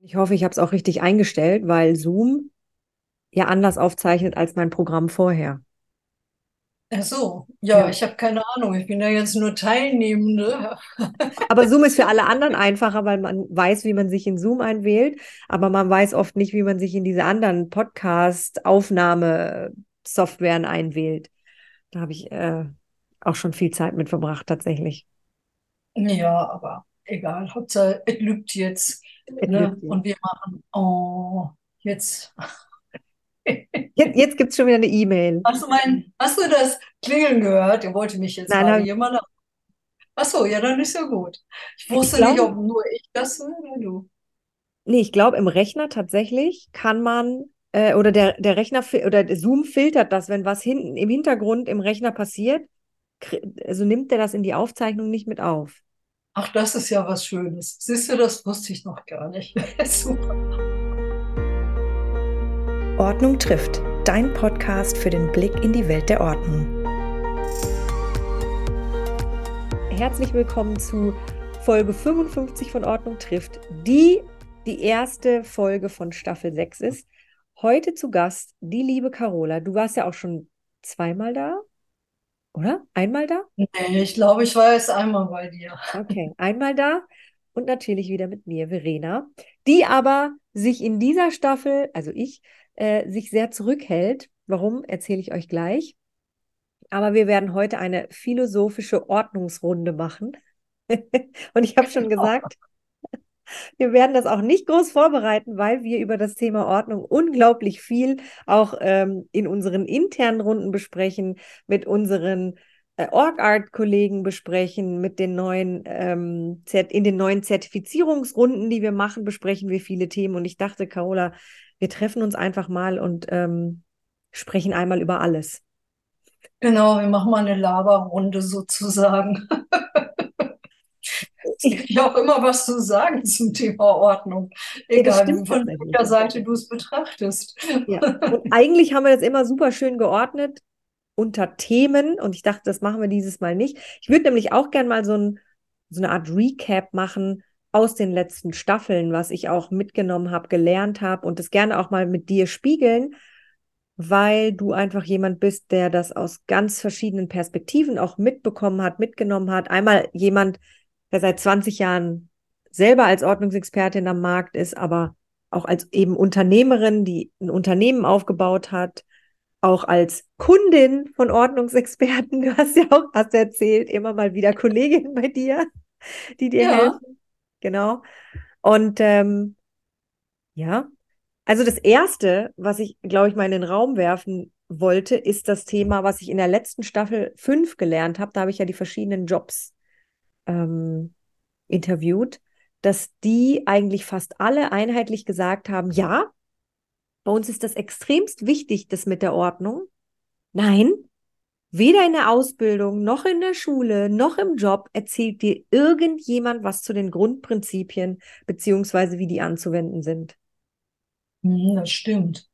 Ich hoffe, ich habe es auch richtig eingestellt, weil Zoom ja anders aufzeichnet als mein Programm vorher. Ach so, ja, ich habe keine Ahnung. Ich bin da jetzt nur Teilnehmende. Aber Zoom ist für alle anderen einfacher, weil man weiß, wie man sich in Zoom einwählt, aber man weiß oft nicht, wie man sich in diese anderen Podcast-Aufnahme-Softwaren einwählt. Da habe ich äh, auch schon viel Zeit mit verbracht, tatsächlich. Ja, aber egal. Hauptsache, es lügt jetzt. Ne? Und wir machen, oh, jetzt. Jetzt, jetzt gibt es schon wieder eine E-Mail. Hast du mein, hast du das Klingeln gehört? Der wollte mich jetzt Nein, hab- jemand. Ach so, ja, dann ist ja gut. Ich Ich wusste nicht, ob nur ich das höre oder du. nee, ich glaube, im Rechner tatsächlich kann man, äh, oder der, der Rechner oder der Zoom filtert das, wenn was hinten im Hintergrund im Rechner passiert, also nimmt er das in die Aufzeichnung nicht mit auf. Ach, das ist ja was Schönes. Siehst du, das wusste ich noch gar nicht. Super. Ordnung trifft, dein Podcast für den Blick in die Welt der Ordnung. Herzlich willkommen zu Folge 55 von Ordnung trifft, die die erste Folge von Staffel 6 ist. Heute zu Gast die liebe Carola. Du warst ja auch schon zweimal da, oder? Einmal da? Nee, ich glaube, ich war jetzt einmal bei dir. Okay, einmal da und natürlich wieder mit mir, Verena, die aber sich in dieser Staffel, also ich, äh, sich sehr zurückhält. Warum, erzähle ich euch gleich. Aber wir werden heute eine philosophische Ordnungsrunde machen. Und ich habe schon gesagt, wir werden das auch nicht groß vorbereiten, weil wir über das Thema Ordnung unglaublich viel auch ähm, in unseren internen Runden besprechen, mit unseren äh, OrgArt-Kollegen besprechen, mit den neuen, ähm, in den neuen Zertifizierungsrunden, die wir machen, besprechen wir viele Themen. Und ich dachte, Carola, wir treffen uns einfach mal und ähm, sprechen einmal über alles. Genau, wir machen mal eine Laberrunde sozusagen. Ja auch immer was zu sagen zum Thema Ordnung. Ja, Egal, stimmt von welcher Seite du es betrachtest. Ja. Eigentlich haben wir das immer super schön geordnet unter Themen und ich dachte, das machen wir dieses Mal nicht. Ich würde nämlich auch gern mal so, ein, so eine Art Recap machen aus den letzten Staffeln, was ich auch mitgenommen habe, gelernt habe und das gerne auch mal mit dir spiegeln, weil du einfach jemand bist, der das aus ganz verschiedenen Perspektiven auch mitbekommen hat, mitgenommen hat. Einmal jemand, der seit 20 Jahren selber als Ordnungsexpertin am Markt ist, aber auch als eben Unternehmerin, die ein Unternehmen aufgebaut hat, auch als Kundin von Ordnungsexperten. Du hast ja auch, hast erzählt, immer mal wieder Kolleginnen bei dir, die dir Ja. helfen. Genau. Und ähm, ja, also das Erste, was ich, glaube ich, mal in den Raum werfen wollte, ist das Thema, was ich in der letzten Staffel 5 gelernt habe. Da habe ich ja die verschiedenen Jobs ähm, interviewt, dass die eigentlich fast alle einheitlich gesagt haben, ja, bei uns ist das extremst wichtig, das mit der Ordnung. Nein, weder in der Ausbildung noch in der Schule noch im Job erzählt dir irgendjemand was zu den Grundprinzipien beziehungsweise wie die anzuwenden sind. Das stimmt.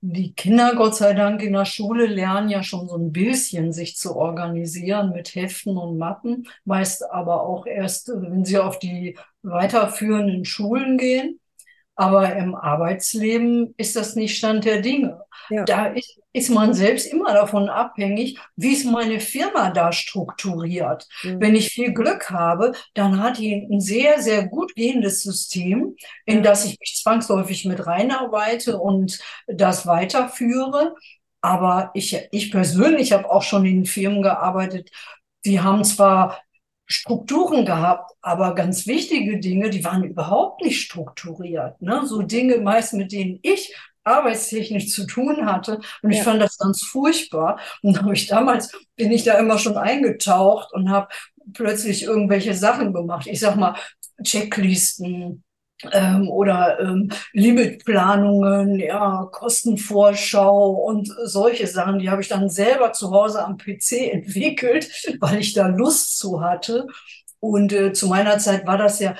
Die Kinder, Gott sei Dank, in der Schule lernen ja schon so ein bisschen, sich zu organisieren mit Heften und Mappen, meist aber auch erst, wenn sie auf die weiterführenden Schulen gehen. Aber im Arbeitsleben ist das nicht Stand der Dinge. Ja. Da ist, ist man selbst immer davon abhängig, wie ist meine Firma da strukturiert. Mhm. Wenn ich viel Glück habe, dann hat die ein sehr, sehr gut gehendes System, in das ich mich zwangsläufig mit reinarbeite und das weiterführe. Aber ich, ich persönlich habe auch schon in Firmen gearbeitet, die haben zwar Strukturen gehabt, aber ganz wichtige Dinge, die waren überhaupt nicht strukturiert. Ne? So Dinge meist, mit denen ich arbeitstechnisch zu tun hatte. Und ich Ja. fand das ganz furchtbar. Und habe ich damals bin ich da immer schon eingetaucht und habe plötzlich irgendwelche Sachen gemacht. Ich sag mal, Checklisten, ähm, oder ähm, Limitplanungen, ja, Kostenvorschau und solche Sachen, die habe ich dann selber zu Hause am PC entwickelt, weil ich da Lust zu hatte. Und äh, zu meiner Zeit war das ja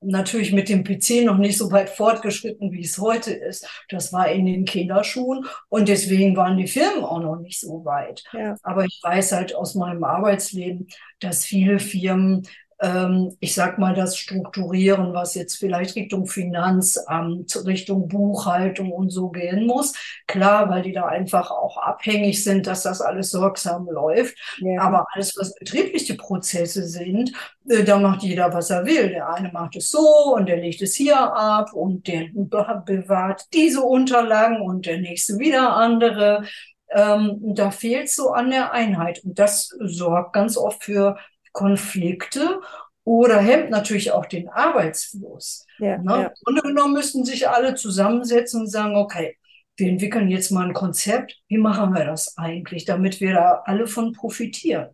natürlich mit dem PC noch nicht so weit fortgeschritten, wie es heute ist. Das war in den Kinderschuhen und deswegen waren die Firmen auch noch nicht so weit. Ja. Aber ich weiß halt aus meinem Arbeitsleben, dass viele Firmen ähm, ich sag mal, das Strukturieren, was jetzt vielleicht Richtung Finanzamt, Richtung Buchhaltung und so gehen muss. Klar, weil die da einfach auch abhängig sind, dass das alles sorgsam läuft. Ja. Aber alles, was betriebliche Prozesse sind, äh, da macht jeder, was er will. Der eine macht es so und der legt es hier ab und der bewahrt diese Unterlagen und der nächste wieder andere. Ähm, da fehlt so an der Einheit. Und das sorgt ganz oft für Konflikte oder hemmt natürlich auch den Arbeitsfluss. Ja, ne? ja. Im Grunde genommen müssten sich alle zusammensetzen und sagen, okay, wir entwickeln jetzt mal ein Konzept. Wie machen wir das eigentlich, damit wir da alle von profitieren?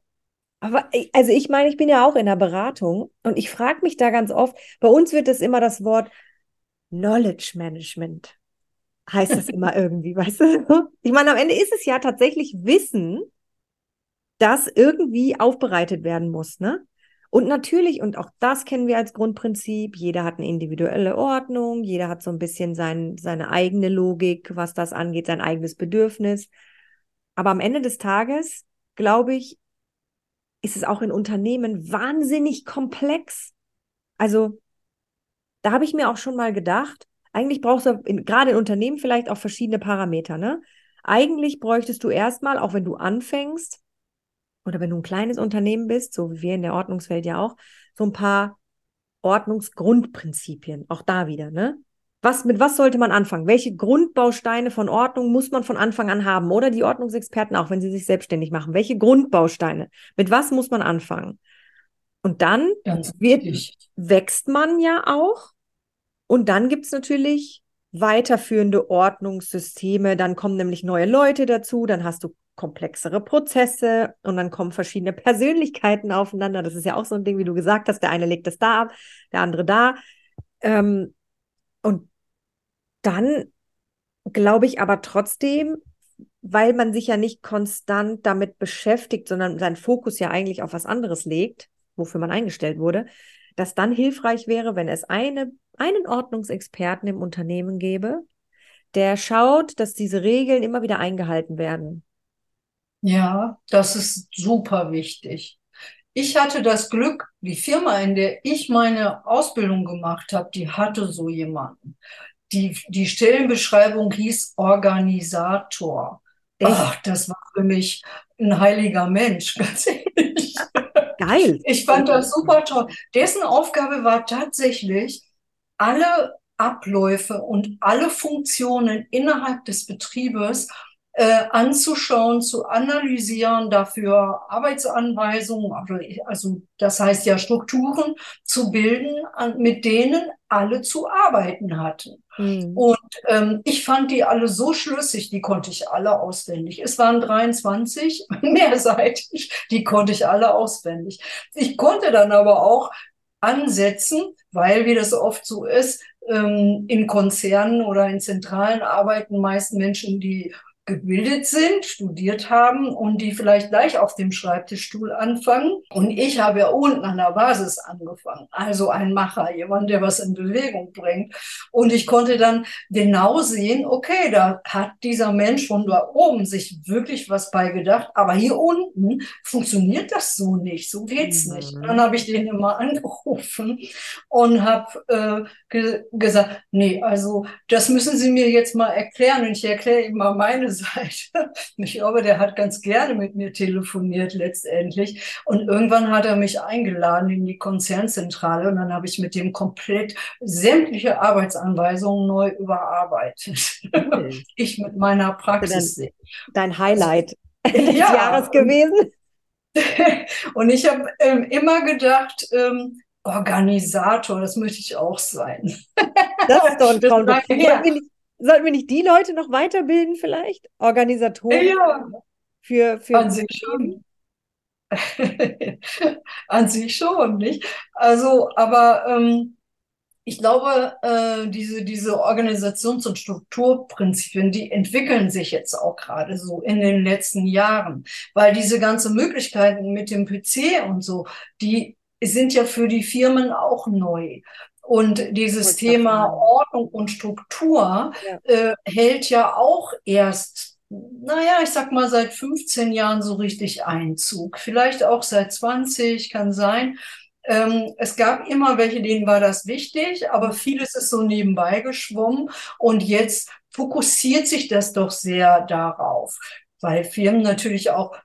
Aber also ich meine, ich bin ja auch in der Beratung und ich frage mich da ganz oft, bei uns wird es immer das Wort Knowledge Management heißt das immer irgendwie, weißt du? Ich meine, am Ende ist es ja tatsächlich Wissen, das irgendwie aufbereitet werden muss, ne? Und natürlich, und auch das kennen wir als Grundprinzip, jeder hat eine individuelle Ordnung, jeder hat so ein bisschen sein, seine eigene Logik, was das angeht, sein eigenes Bedürfnis. Aber am Ende des Tages, glaube ich, ist es auch in Unternehmen wahnsinnig komplex. Also, da habe ich mir auch schon mal gedacht, eigentlich brauchst du in, gerade in Unternehmen vielleicht auch verschiedene Parameter, ne? Eigentlich bräuchtest du erstmal, auch wenn du anfängst, oder wenn du ein kleines Unternehmen bist, so wie wir in der Ordnungswelt ja auch, so ein paar Ordnungsgrundprinzipien, auch da wieder, ne? Was, mit was sollte man anfangen? Welche Grundbausteine von Ordnung muss man von Anfang an haben? Oder die Ordnungsexperten auch, wenn sie sich selbstständig machen. Welche Grundbausteine? Mit was muss man anfangen? Und dann wird, wächst man ja auch. Und dann gibt es natürlich weiterführende Ordnungssysteme. Dann kommen nämlich neue Leute dazu. Dann hast du komplexere Prozesse und dann kommen verschiedene Persönlichkeiten aufeinander. Das ist ja auch so ein Ding, wie du gesagt hast, der eine legt es da ab, der andere da. Ähm, und dann glaube ich aber trotzdem, weil man sich ja nicht konstant damit beschäftigt, sondern seinen Fokus ja eigentlich auf was anderes legt, wofür man eingestellt wurde, dass dann hilfreich wäre, wenn es eine, einen Ordnungsexperten im Unternehmen gäbe, der schaut, dass diese Regeln immer wieder eingehalten werden. Ja, das ist super wichtig. Ich hatte das Glück, die Firma, in der ich meine Ausbildung gemacht habe, die hatte so jemanden. Die, die Stellenbeschreibung hieß Organisator. Ach, das war für mich ein heiliger Mensch, ganz ehrlich. Geil. Ich fand das super toll. Dessen Aufgabe war tatsächlich, alle Abläufe und alle Funktionen innerhalb des Betriebes äh, anzuschauen, zu analysieren, dafür Arbeitsanweisungen, also, also das heißt ja Strukturen zu bilden, an, mit denen alle zu arbeiten hatten. Mhm. Und ähm, ich fand die alle so schlüssig, die konnte ich alle auswendig. Es waren 23, mehrseitig, die konnte ich alle auswendig. Ich konnte dann aber auch ansetzen, weil, wie das oft so ist, ähm, in Konzernen oder in Zentralen arbeiten meist Menschen, die gebildet sind, studiert haben und die vielleicht gleich auf dem Schreibtischstuhl anfangen. Und ich habe ja unten an der Basis angefangen. Also ein Macher, jemand, der was in Bewegung bringt. Und ich konnte dann genau sehen, okay, da hat dieser Mensch von da oben sich wirklich was beigedacht. Aber hier unten funktioniert das so nicht. So geht's mhm. nicht. Dann habe ich den immer angerufen und habe äh, ge gesagt, nee, also das müssen Sie mir jetzt mal erklären. Und ich erkläre ihm mal meine Seite. Ich glaube, der hat ganz gerne mit mir telefoniert letztendlich. Und irgendwann hat er mich eingeladen in die Konzernzentrale und dann habe ich mit dem komplett sämtliche Arbeitsanweisungen neu überarbeitet. Mhm. Ich mit meiner Praxis. Dein, Highlight des ja. Jahres gewesen. und ich habe ähm, immer gedacht, ähm, Organisator, das möchte ich auch sein. Das ist doch ein Traum. Sollten wir nicht die Leute noch weiterbilden vielleicht? Organisatoren? Ja. Für, für An sich schon. An sich schon, nicht? Also, aber ähm, ich glaube, äh, diese, diese Organisations- und Strukturprinzipien, die entwickeln sich jetzt auch gerade so in den letzten Jahren, weil diese ganzen Möglichkeiten mit dem PC und so, die sind ja für die Firmen auch neu. Und dieses Thema Ordnung und Struktur ja. äh, hält ja auch erst, naja, ich sag mal, seit 15 Jahren so richtig Einzug. Vielleicht auch seit 20, kann sein. Ähm, es gab immer welche, denen war das wichtig, aber vieles ist so nebenbei geschwommen. Und jetzt fokussiert sich das doch sehr darauf, weil Firmen natürlich auch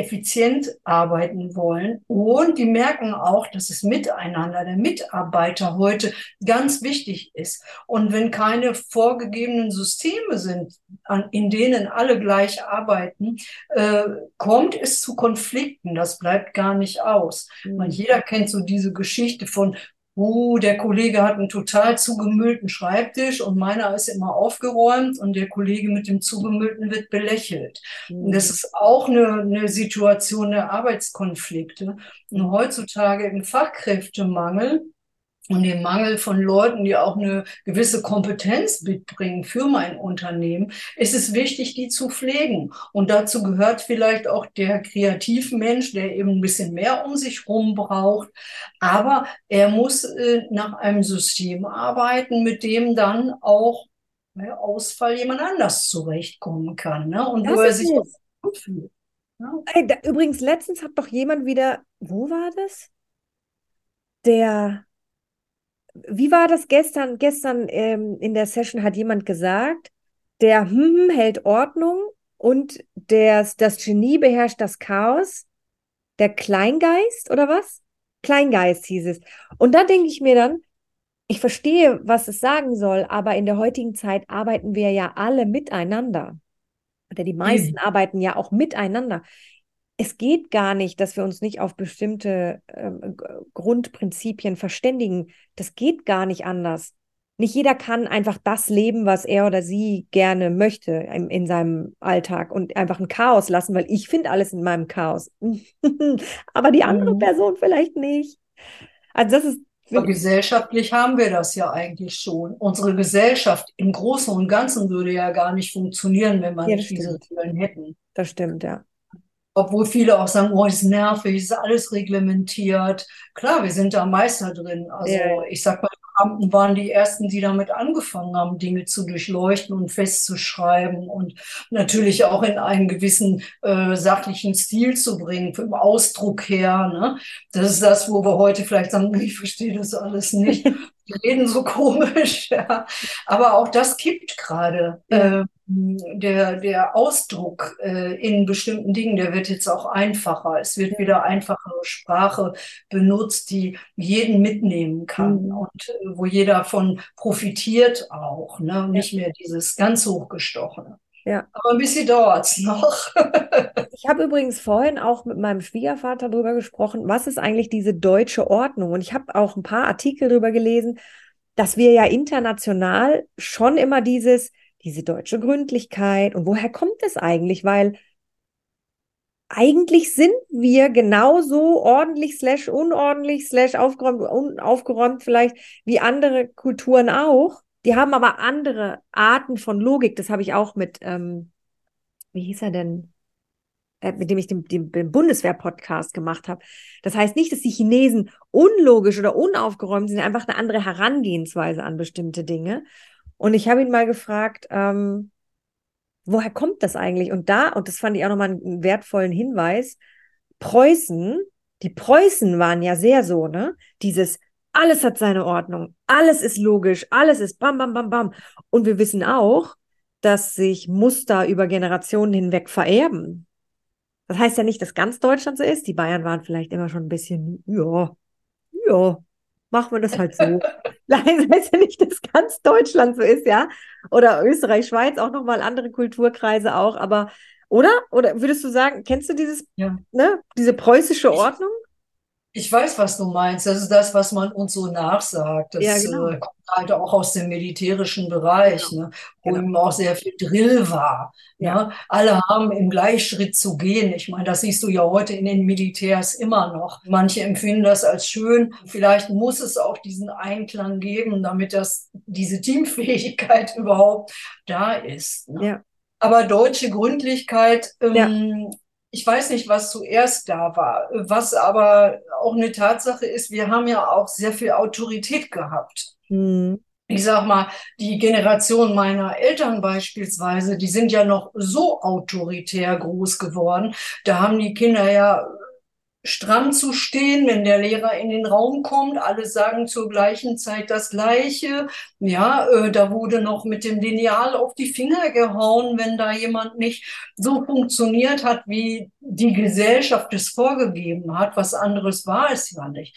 effizient arbeiten wollen. Und die merken auch, dass das Miteinander der Mitarbeiter heute ganz wichtig ist. Und wenn keine vorgegebenen Systeme sind, an, in denen alle gleich arbeiten, äh, kommt es zu Konflikten. Das bleibt gar nicht aus. Mhm. Man, jeder kennt so diese Geschichte von oh, der Kollege hat einen total zugemüllten Schreibtisch und meiner ist immer aufgeräumt und der Kollege mit dem zugemüllten wird belächelt. Mhm. Und das ist auch eine, eine Situation der Arbeitskonflikte. Und heutzutage im Fachkräftemangel und dem Mangel von Leuten, die auch eine gewisse Kompetenz mitbringen für mein Unternehmen, ist es wichtig, die zu pflegen. Und dazu gehört vielleicht auch der Kreativmensch, der eben ein bisschen mehr um sich rum braucht. Aber er muss äh, nach einem System arbeiten, mit dem dann auch bei Ausfall jemand anders zurechtkommen kann. Ne? Und das wo er sich gut fühlt. Ja? Ey, da, übrigens, letztens hat doch jemand wieder, wo war das? Der wie war das gestern? Gestern ähm, in der Session hat jemand gesagt, der hm, hm hält Ordnung und der, das Genie beherrscht das Chaos. Der Kleingeist oder was? Kleingeist hieß es. Und da denke ich mir dann, ich verstehe, was es sagen soll, aber in der heutigen Zeit arbeiten wir ja alle miteinander. Oder die meisten mhm. arbeiten ja auch miteinander es geht gar nicht, dass wir uns nicht auf bestimmte äh, Grundprinzipien verständigen. Das geht gar nicht anders. Nicht jeder kann einfach das leben, was er oder sie gerne möchte in, in seinem Alltag und einfach ein Chaos lassen, weil ich finde alles in meinem Chaos. Aber die andere mhm. Person vielleicht nicht. Also das ist aber gesellschaftlich haben wir das ja eigentlich schon. Unsere Gesellschaft im Großen und Ganzen würde ja gar nicht funktionieren, wenn wir ja, nicht diese Regeln hätten. Das stimmt, ja. Obwohl viele auch sagen, oh, ist nervig, ist alles reglementiert. Klar, wir sind da Meister drin. Also ja. ich sag mal, die Beamten waren die ersten, die damit angefangen haben, Dinge zu durchleuchten und festzuschreiben und natürlich auch in einen gewissen äh, sachlichen Stil zu bringen, vom Ausdruck her. Ne? Das ist das, wo wir heute vielleicht sagen, ich verstehe das alles nicht. Die reden so komisch. Ja. Aber auch das kippt gerade. Ja. Äh, der, der Ausdruck äh, in bestimmten Dingen, der wird jetzt auch einfacher. Es wird wieder einfachere Sprache benutzt, die jeden mitnehmen kann mhm. und äh, wo jeder von profitiert auch. Ne? Nicht mehr dieses ganz hochgestochene. Ja. Aber ein bisschen dauert es noch. ich habe übrigens vorhin auch mit meinem Schwiegervater darüber gesprochen, was ist eigentlich diese deutsche Ordnung? Und ich habe auch ein paar Artikel darüber gelesen, dass wir ja international schon immer dieses, diese deutsche Gründlichkeit und woher kommt es eigentlich? Weil eigentlich sind wir genauso ordentlich slash unordentlich slash aufgeräumt, unaufgeräumt vielleicht wie andere Kulturen auch. Die haben aber andere Arten von Logik. Das habe ich auch mit, ähm, wie hieß er denn? Äh, mit dem ich den, den, den Bundeswehr-Podcast gemacht habe. Das heißt nicht, dass die Chinesen unlogisch oder unaufgeräumt sind, einfach eine andere Herangehensweise an bestimmte Dinge. Und ich habe ihn mal gefragt, ähm, woher kommt das eigentlich? Und da, und das fand ich auch nochmal einen wertvollen Hinweis, Preußen, die Preußen waren ja sehr so, ne? Dieses, alles hat seine Ordnung, alles ist logisch, alles ist bam, bam, bam, bam. Und wir wissen auch, dass sich Muster über Generationen hinweg vererben. Das heißt ja nicht, dass ganz Deutschland so ist. Die Bayern waren vielleicht immer schon ein bisschen, ja, ja, machen wir das halt so. Nein, das heißt ja nicht, dass ganz Deutschland so ist, ja. Oder Österreich, Schweiz, auch nochmal andere Kulturkreise auch, aber, oder? Oder würdest du sagen, kennst du dieses, ja. ne, diese preußische Ordnung? Ich weiß, was du meinst. Das ist das, was man uns so nachsagt. Das ja, genau. äh, kommt halt auch aus dem militärischen Bereich, genau. ne, wo genau. eben auch sehr viel Drill war. Ja. Ne? Alle haben im Gleichschritt zu gehen. Ich meine, das siehst du ja heute in den Militärs immer noch. Manche empfinden das als schön. Vielleicht muss es auch diesen Einklang geben, damit das, diese Teamfähigkeit überhaupt da ist. Ne? Ja. Aber deutsche Gründlichkeit ähm, ja ich weiß nicht, was zuerst da war. Was aber auch eine Tatsache ist, wir haben ja auch sehr viel Autorität gehabt. Mhm. Ich sag mal, die Generation meiner Eltern beispielsweise, die sind ja noch so autoritär groß geworden. Da haben die Kinder ja stramm zu stehen, wenn der Lehrer in den Raum kommt. Alle sagen zur gleichen Zeit das Gleiche. Ja, äh, da wurde noch mit dem Lineal auf die Finger gehauen, wenn da jemand nicht so funktioniert hat, wie die Gesellschaft es vorgegeben hat. Was anderes war es ja nicht.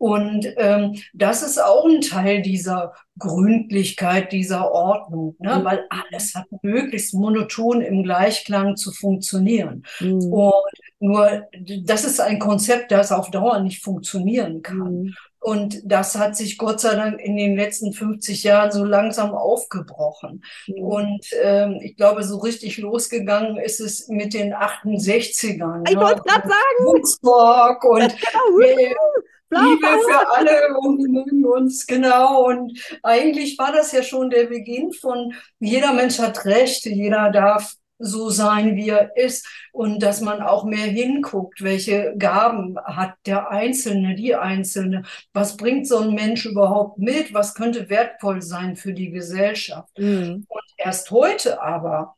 Und ähm, das ist auch ein Teil dieser Gründlichkeit, dieser Ordnung, ne? Mhm. weil alles hat möglichst monoton im Gleichklang zu funktionieren. Mhm. Und nur das ist ein Konzept, das auf Dauer nicht funktionieren kann. Mhm. Und das hat sich Gott sei Dank in den letzten 50 Jahren so langsam aufgebrochen. Mhm. Und ähm, ich glaube, so richtig losgegangen ist es mit den 68ern. Ich ne? wollte gerade sagen. Woodstock und genau. Liebe für alle und wir mögen uns, genau. Und eigentlich war das ja schon der Beginn von jeder Mensch hat Recht, jeder darf so sein, wie er ist und dass man auch mehr hinguckt, welche Gaben hat der Einzelne, die Einzelne, was bringt so ein Mensch überhaupt mit, was könnte wertvoll sein für die Gesellschaft. Mhm. Und erst heute aber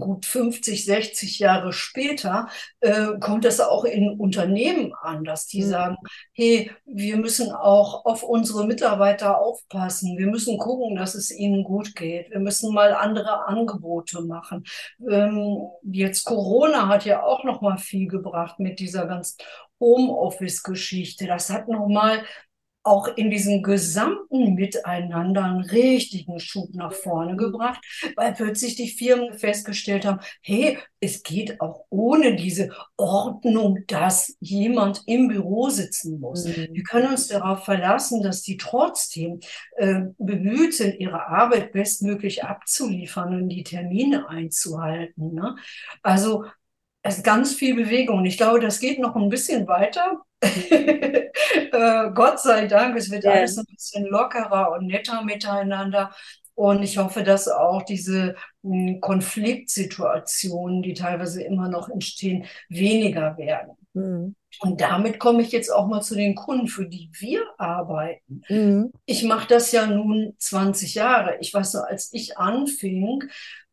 gut 50, 60 Jahre später äh, kommt es auch in Unternehmen an, dass die mhm. sagen, hey, wir müssen auch auf unsere Mitarbeiter aufpassen. Wir müssen gucken, dass es ihnen gut geht. Wir müssen mal andere Angebote machen. Ähm, jetzt Corona hat ja auch noch mal viel gebracht mit dieser ganzen Homeoffice-Geschichte. Das hat noch mal auch in diesem gesamten Miteinander einen richtigen Schub nach vorne gebracht, weil plötzlich die Firmen festgestellt haben, hey, es geht auch ohne diese Ordnung, dass jemand im Büro sitzen muss. Mhm. Wir können uns darauf verlassen, dass die trotzdem äh, bemüht sind, ihre Arbeit bestmöglich abzuliefern und die Termine einzuhalten. Ne? Also es ist ganz viel Bewegung. Ich glaube, das geht noch ein bisschen weiter. äh, Gott sei Dank, es wird ja. alles ein bisschen lockerer und netter miteinander. Und ich hoffe, dass auch diese mh, hm, Konfliktsituationen, die teilweise immer noch entstehen, weniger werden. Mhm. Und damit komme ich jetzt auch mal zu den Kunden, für die wir arbeiten. Mhm. Ich mache das ja nun 20 Jahre. Ich weiß noch, als ich anfing,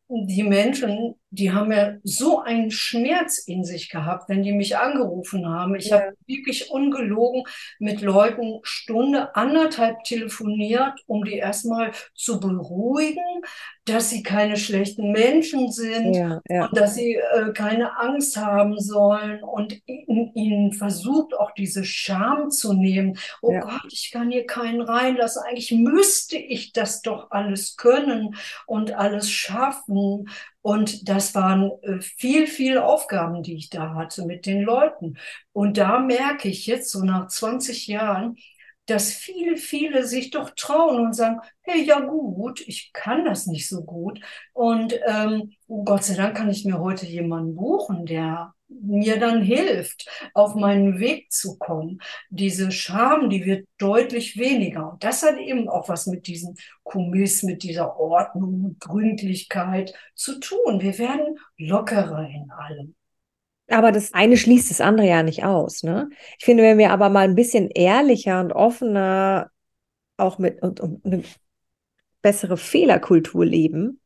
die Menschen, die haben ja so einen Schmerz in sich gehabt, wenn die mich angerufen haben. Ich ja. habe wirklich ungelogen mit Leuten Stunde, anderthalb telefoniert, um die erstmal zu beruhigen, dass sie keine schlechten Menschen sind ja, ja. und dass sie äh, keine Angst haben sollen und ihnen versucht auch diese Scham zu nehmen. Oh Gott, ich kann hier keinen reinlassen. Eigentlich müsste ich das doch alles können und alles schaffen. Und das waren äh, viel, viel Aufgaben, die ich da hatte mit den Leuten. Und da merke ich jetzt so nach 20 Jahren, dass viele, viele sich doch trauen und sagen, hey, ja gut, ich kann das nicht so gut. Und ähm, Gott sei Dank kann ich mir heute jemanden buchen, der mir dann hilft, auf meinen Weg zu kommen. Diese Scham, die wird deutlich weniger. Und das hat eben auch was mit diesem Kommiss, mit dieser Ordnung Gründlichkeit zu tun. Wir werden lockerer in allem. Aber das eine schließt das andere ja nicht aus. Ne? Ich finde, wenn wir aber mal ein bisschen ehrlicher und offener auch mit und, und eine bessere Fehlerkultur leben,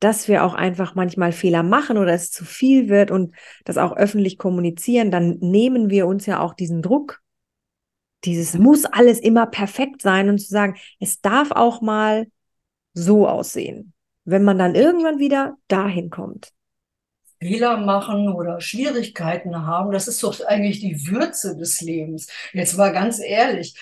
dass wir auch einfach manchmal Fehler machen oder es zu viel wird und das auch öffentlich kommunizieren, dann nehmen wir uns ja auch diesen Druck. Dieses muss alles immer perfekt sein und zu sagen, es darf auch mal so aussehen, wenn man dann irgendwann wieder dahin kommt. Fehler machen oder Schwierigkeiten haben, das ist doch eigentlich die Würze des Lebens. Jetzt mal ganz ehrlich,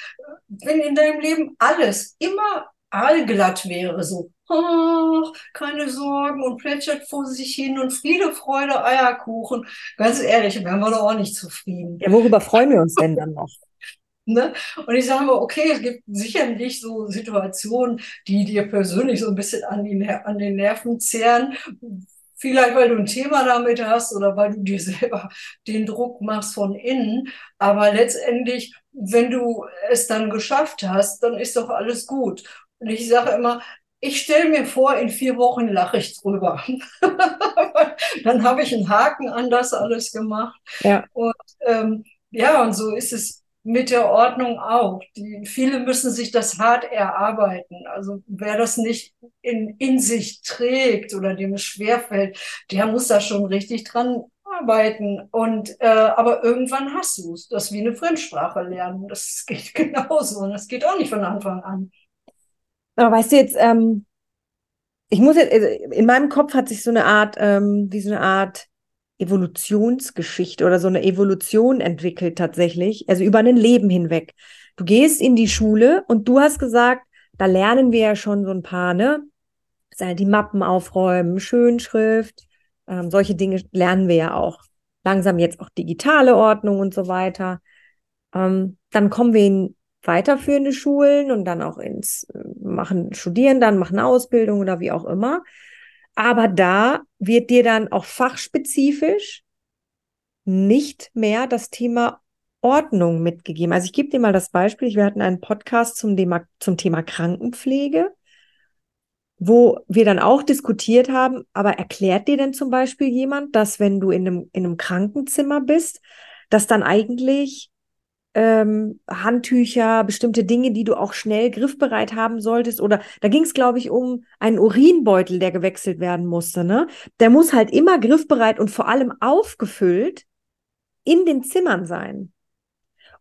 wenn in deinem Leben alles immer allglatt wäre, so, ach, keine Sorgen und plätschert vor sich hin und Friede, Freude, Eierkuchen, ganz ehrlich, wären wir doch auch nicht zufrieden. Ja, worüber freuen wir uns denn dann noch? Ne? Und ich sage mal, okay, es gibt sicherlich so Situationen, die dir persönlich so ein bisschen an, die, an den Nerven zehren, Vielleicht, weil du ein Thema damit hast oder weil du dir selber den Druck machst von innen. Aber letztendlich, wenn du es dann geschafft hast, dann ist doch alles gut. Und ich sage immer, ich stelle mir vor, in vier Wochen lache ich drüber. dann habe ich einen Haken an das alles gemacht. Ja. Und ähm, ja, und so ist es mit der Ordnung auch. Die, viele müssen sich das hart erarbeiten. Also wer das nicht in, in sich trägt oder dem es schwerfällt, der muss da schon richtig dran arbeiten. Und äh, aber irgendwann hast du es. Das ist wie eine Fremdsprache lernen. Das geht genauso. Und das geht auch nicht von Anfang an. Aber weißt du jetzt, ähm, ich muss jetzt, also in meinem Kopf hat sich so eine Art, ähm, wie so eine Art Evolutionsgeschichte oder so eine Evolution entwickelt tatsächlich, also über ein Leben hinweg. Du gehst in die Schule und du hast gesagt, da lernen wir ja schon so ein paar, ne? Die Mappen aufräumen, Schönschrift, ähm, solche Dinge lernen wir ja auch. Langsam jetzt auch digitale Ordnung und so weiter. Ähm, dann kommen wir in weiterführende Schulen und dann auch ins äh, machen, studieren dann, machen Ausbildung oder wie auch immer. Aber da wird dir dann auch fachspezifisch nicht mehr das Thema Ordnung mitgegeben. Also ich gebe dir mal das Beispiel. Wir hatten einen Podcast zum Thema, zum Thema Krankenpflege, wo wir dann auch diskutiert haben, aber erklärt dir denn zum Beispiel jemand, dass wenn du in einem, in einem Krankenzimmer bist, dass dann eigentlich ähm, Handtücher, bestimmte Dinge, die du auch schnell griffbereit haben solltest. Oder da ging es, glaube ich, um einen Urinbeutel, der gewechselt werden musste. Ne? Der muss halt immer griffbereit und vor allem aufgefüllt in den Zimmern sein.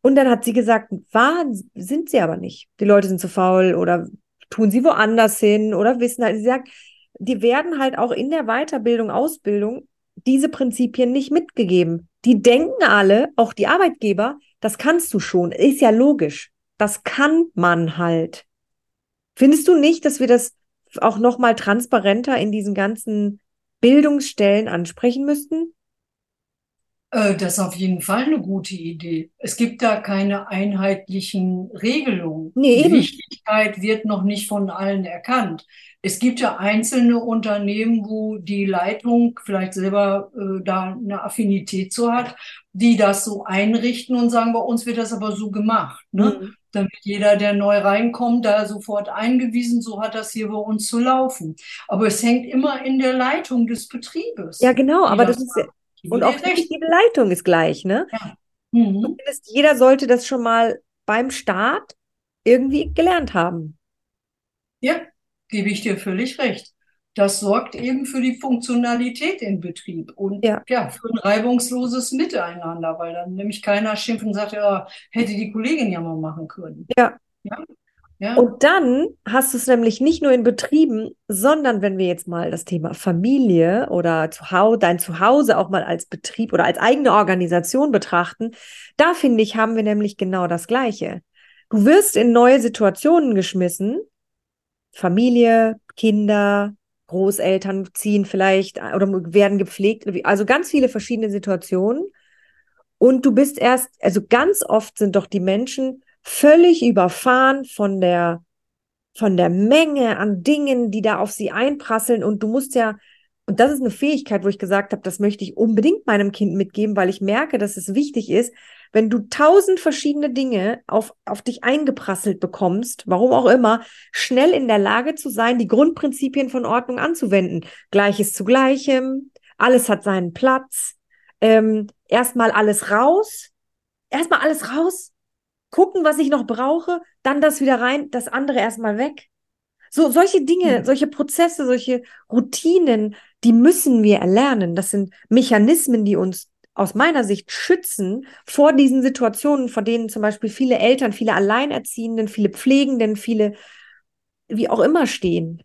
Und dann hat sie gesagt, war, sind sie aber nicht. Die Leute sind zu faul oder tun sie woanders hin oder wissen halt, sie sagt, die werden halt auch in der Weiterbildung, Ausbildung diese Prinzipien nicht mitgegeben. Die denken alle, auch die Arbeitgeber, das kannst du schon. Ist ja logisch. Das kann man halt. Findest du nicht, dass wir das auch noch mal transparenter in diesen ganzen Bildungsstellen ansprechen müssten? Äh, das ist auf jeden Fall eine gute Idee. Es gibt da keine einheitlichen Regelungen. Nee, Die Wichtigkeit wird noch nicht von allen erkannt. Es gibt ja einzelne Unternehmen, wo die Leitung vielleicht selber äh, da eine Affinität zu hat, die das so einrichten und sagen, bei uns wird das aber so gemacht. Ne? Mhm. Damit jeder, der neu reinkommt, da sofort eingewiesen, so hat das hier bei uns zu laufen. Aber es hängt immer in der Leitung des Betriebes. Ja, genau, aber das, das ist ja, und auch die Leitung ist gleich, ne? Ja. Mhm. Jeder sollte das schon mal beim Start irgendwie gelernt haben. Ja, gebe ich dir völlig recht. Das sorgt eben für die Funktionalität im Betrieb und ja. ja. für ein reibungsloses Miteinander, weil dann nämlich keiner schimpft und sagt, ja, hätte die Kollegin ja mal machen können. Ja. ja? Und dann hast du es nämlich nicht nur in Betrieben, sondern wenn wir jetzt mal das Thema Familie oder Zuhause, dein Zuhause auch mal als Betrieb oder als eigene Organisation betrachten, da finde ich, haben wir nämlich genau das Gleiche. Du wirst in neue Situationen geschmissen. Familie, Kinder, Großeltern ziehen vielleicht oder werden gepflegt, also ganz viele verschiedene Situationen. Und du bist erst, also ganz oft sind doch die Menschen völlig überfahren von der, von der Menge an Dingen, die da auf sie einprasseln. Und du musst ja, und das ist eine Fähigkeit, wo ich gesagt habe, das möchte ich unbedingt meinem Kind mitgeben, weil ich merke, dass es wichtig ist, wenn du tausend verschiedene Dinge auf, auf dich eingeprasselt bekommst, warum auch immer, schnell in der Lage zu sein, die Grundprinzipien von Ordnung anzuwenden. Gleiches zu Gleichem, alles hat seinen Platz, ähm, erstmal alles raus, erstmal alles raus, gucken, was ich noch brauche, dann das wieder rein, das andere erstmal weg. So, solche Dinge, mhm. solche Prozesse, solche Routinen, die müssen wir erlernen. Das sind Mechanismen, die uns aus meiner Sicht schützen vor diesen Situationen, vor denen zum Beispiel viele Eltern, viele Alleinerziehenden, viele Pflegenden, viele wie auch immer stehen.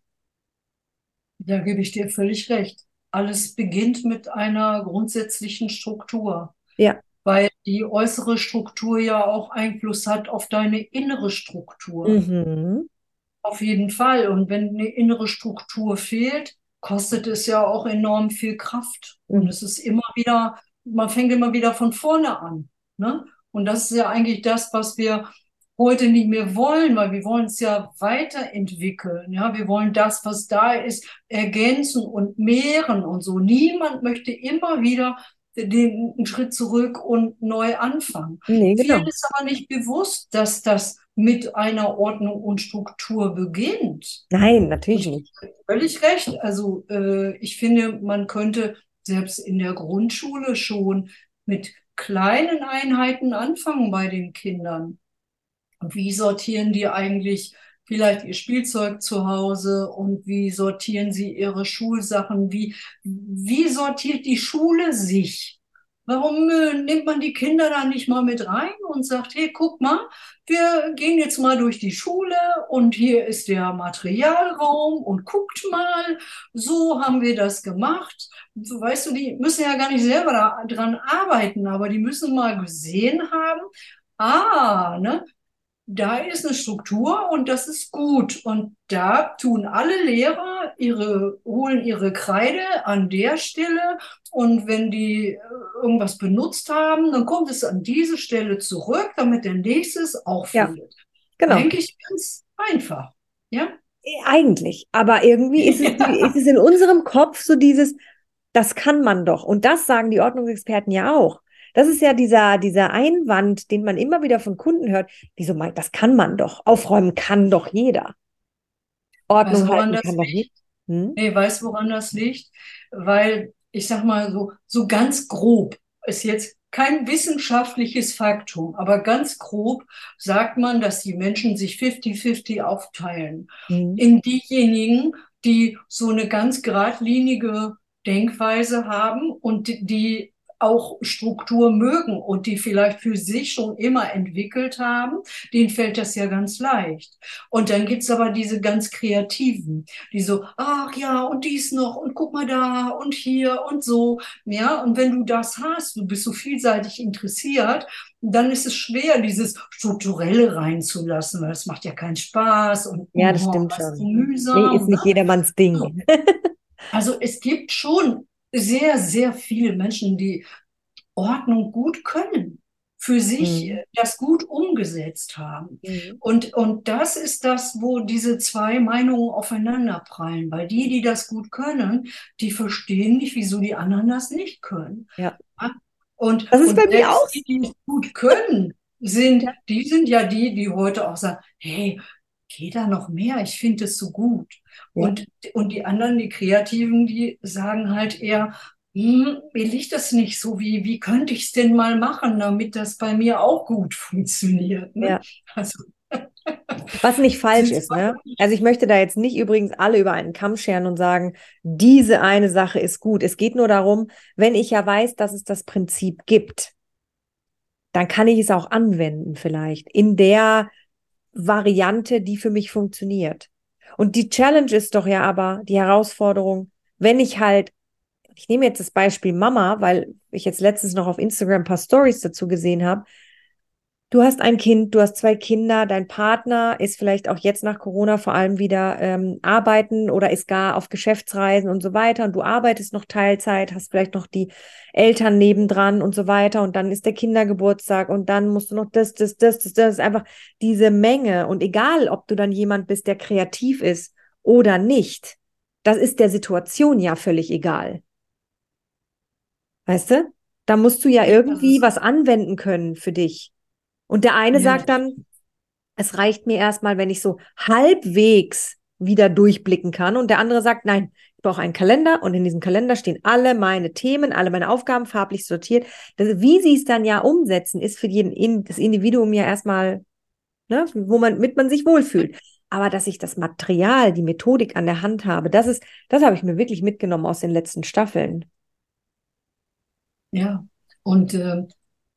Da gebe ich dir völlig recht. Alles beginnt mit einer grundsätzlichen Struktur. Ja weil die äußere Struktur ja auch Einfluss hat auf deine innere Struktur. Mhm. Auf jeden Fall. Und wenn eine innere Struktur fehlt, kostet es ja auch enorm viel Kraft. Mhm. Und es ist immer wieder, man fängt immer wieder von vorne an. Ne? Und das ist ja eigentlich das, was wir heute nicht mehr wollen, weil wir wollen es ja weiterentwickeln. Ja, wir wollen das, was da ist, ergänzen und mehren und so. Niemand möchte immer wieder den einen Schritt zurück und neu anfangen. Nee, genau. Vielen ist aber nicht bewusst, dass das mit einer Ordnung und Struktur beginnt. Nein, natürlich ich, nicht. Völlig recht. Also äh, ich finde, man könnte selbst in der Grundschule schon mit kleinen Einheiten anfangen bei den Kindern. Wie sortieren die eigentlich vielleicht ihr Spielzeug zu Hause und wie sortieren sie ihre Schulsachen, wie, wie sortiert die Schule sich? Warum äh, nimmt man die Kinder da nicht mal mit rein und sagt, hey, guck mal, wir gehen jetzt mal durch die Schule und hier ist der Materialraum und guckt mal, so haben wir das gemacht. Weißt du, die müssen ja gar nicht selber daran arbeiten, aber die müssen mal gesehen haben, ah, ne, da ist eine Struktur und das ist gut. Und da tun alle Lehrer ihre, holen ihre Kreide an der Stelle. Und wenn die äh, irgendwas benutzt haben, dann kommt es an diese Stelle zurück, damit der nächste es auch findet. Ja, genau. Eigentlich ganz einfach. Ja? Eigentlich. Aber irgendwie ist es, ja. ist es in unserem Kopf so dieses, das kann man doch. Und das sagen die Ordnungsexperten ja auch. Das ist ja dieser, dieser Einwand, den man immer wieder von Kunden hört. Wieso meint, das kann man doch. Aufräumen kann doch jeder. Ordnung halten kann doch nicht. Hm? Nee, weiß, woran das liegt? Weil, ich sag mal so, so ganz grob ist jetzt kein wissenschaftliches Faktum, aber ganz grob sagt man, dass die Menschen sich 50-50 aufteilen. Mhm. In diejenigen, die so eine ganz geradlinige Denkweise haben und die auch Struktur mögen und die vielleicht für sich schon immer entwickelt haben, denen fällt das ja ganz leicht. Und dann gibt's aber diese ganz Kreativen, die so, ach ja, und dies noch und guck mal da und hier und so. Ja, und wenn du das hast, du bist so vielseitig interessiert, dann ist es schwer, dieses Strukturelle reinzulassen, weil es macht ja keinen Spaß und ja, das oh, stimmt schon. Mühsam, nee, ist nicht ne? jedermanns Ding. Also es gibt schon sehr, sehr viele Menschen, die Ordnung gut können, für sich mhm. das gut umgesetzt haben. Mhm. Und, und das ist das, wo diese zwei Meinungen aufeinanderprallen. Weil die, die das gut können, die verstehen nicht, wieso die anderen das nicht können. Ja. Und, das ist und bei mir auch. Die, die es gut können, sind, die sind ja die, die heute auch sagen, hey, geht da noch mehr? Ich finde es so gut. Ja. Und, und die anderen, die Kreativen, die sagen halt eher, hm, mir liegt das nicht so, wie, wie könnte ich es denn mal machen, damit das bei mir auch gut funktioniert. Ne? Ja. Also, was nicht falsch ist, ne? Also ich möchte da jetzt nicht übrigens alle über einen Kamm scheren und sagen, diese eine Sache ist gut. Es geht nur darum, wenn ich ja weiß, dass es das Prinzip gibt, dann kann ich es auch anwenden vielleicht in der Variante, die für mich funktioniert. Und die Challenge ist doch ja aber die Herausforderung, wenn ich halt, ich nehme jetzt das Beispiel Mama, weil ich jetzt letztens noch auf Instagram ein paar Stories dazu gesehen habe, Du hast ein Kind, du hast zwei Kinder, dein Partner ist vielleicht auch jetzt nach Corona vor allem wieder ähm, arbeiten oder ist gar auf Geschäftsreisen und so weiter und du arbeitest noch Teilzeit, hast vielleicht noch die Eltern nebendran und so weiter und dann ist der Kindergeburtstag und dann musst du noch das, das, das, das, das ist einfach diese Menge und egal, ob du dann jemand bist, der kreativ ist oder nicht, das ist der Situation ja völlig egal. Weißt du? Da musst du ja irgendwie was anwenden können für dich. Und der eine ja. sagt dann, es reicht mir erstmal, wenn ich so halbwegs wieder durchblicken kann. Und der andere sagt, nein, ich brauche einen Kalender und in diesem Kalender stehen alle meine Themen, alle meine Aufgaben farblich sortiert. Das, wie sie es dann ja umsetzen, ist für jeden, das Individuum ja erstmal, ne, wo man, mit man sich wohlfühlt. Aber dass ich das Material, die Methodik an der Hand habe, das ist, das habe ich mir wirklich mitgenommen aus den letzten Staffeln. Ja, und äh,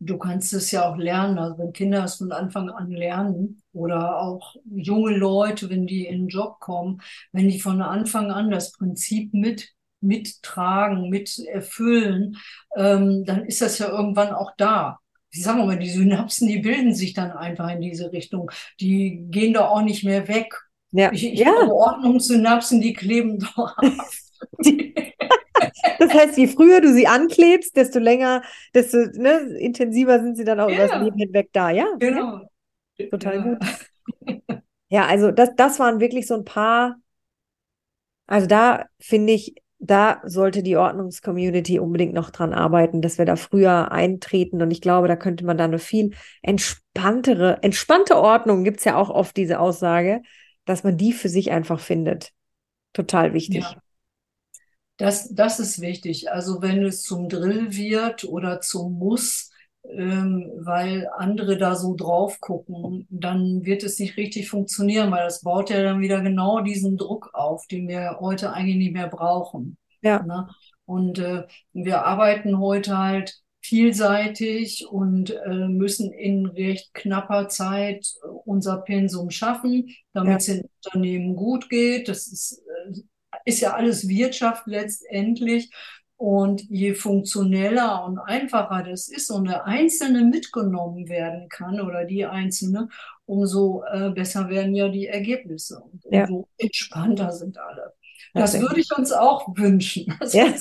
du kannst es ja auch lernen. Also wenn Kinder es von Anfang an lernen oder auch junge Leute, wenn die in den Job kommen, wenn die von Anfang an das Prinzip mit mittragen, mit erfüllen, ähm, dann ist das ja irgendwann auch da. Ich sage mal, die Synapsen, die bilden sich dann einfach in diese Richtung. Die gehen da auch nicht mehr weg. Ja. Ich, ich ja. Ordnungssynapsen, die kleben doch ab. Das heißt, je früher du sie anklebst, desto länger, desto ne, intensiver sind sie dann auch ja. über das Leben hinweg da. Ja, genau. Ja. Total ja. gut. Ja, also das, das waren wirklich so ein paar. Also da finde ich, da sollte die Ordnungscommunity unbedingt noch dran arbeiten, dass wir da früher eintreten. Und ich glaube, da könnte man da eine viel entspanntere, entspannte Ordnung, gibt es ja auch oft diese Aussage, dass man die für sich einfach findet. Total wichtig. Ja. Das, das ist wichtig. Also wenn es zum Drill wird oder zum Muss, ähm, weil andere da so drauf gucken, dann wird es nicht richtig funktionieren, weil das baut ja dann wieder genau diesen Druck auf, den wir heute eigentlich nicht mehr brauchen. Ja. Ne? Und äh, wir arbeiten heute halt vielseitig und äh, müssen in recht knapper Zeit unser Pensum schaffen, damit es den Unternehmen gut geht. Das ist, äh, ist ja alles Wirtschaft letztendlich. Und je funktioneller und einfacher das ist und der Einzelne mitgenommen werden kann oder die Einzelne, umso äh, besser werden ja die Ergebnisse und ja. umso entspannter sind alle. Das okay. würde ich uns auch wünschen. Ja.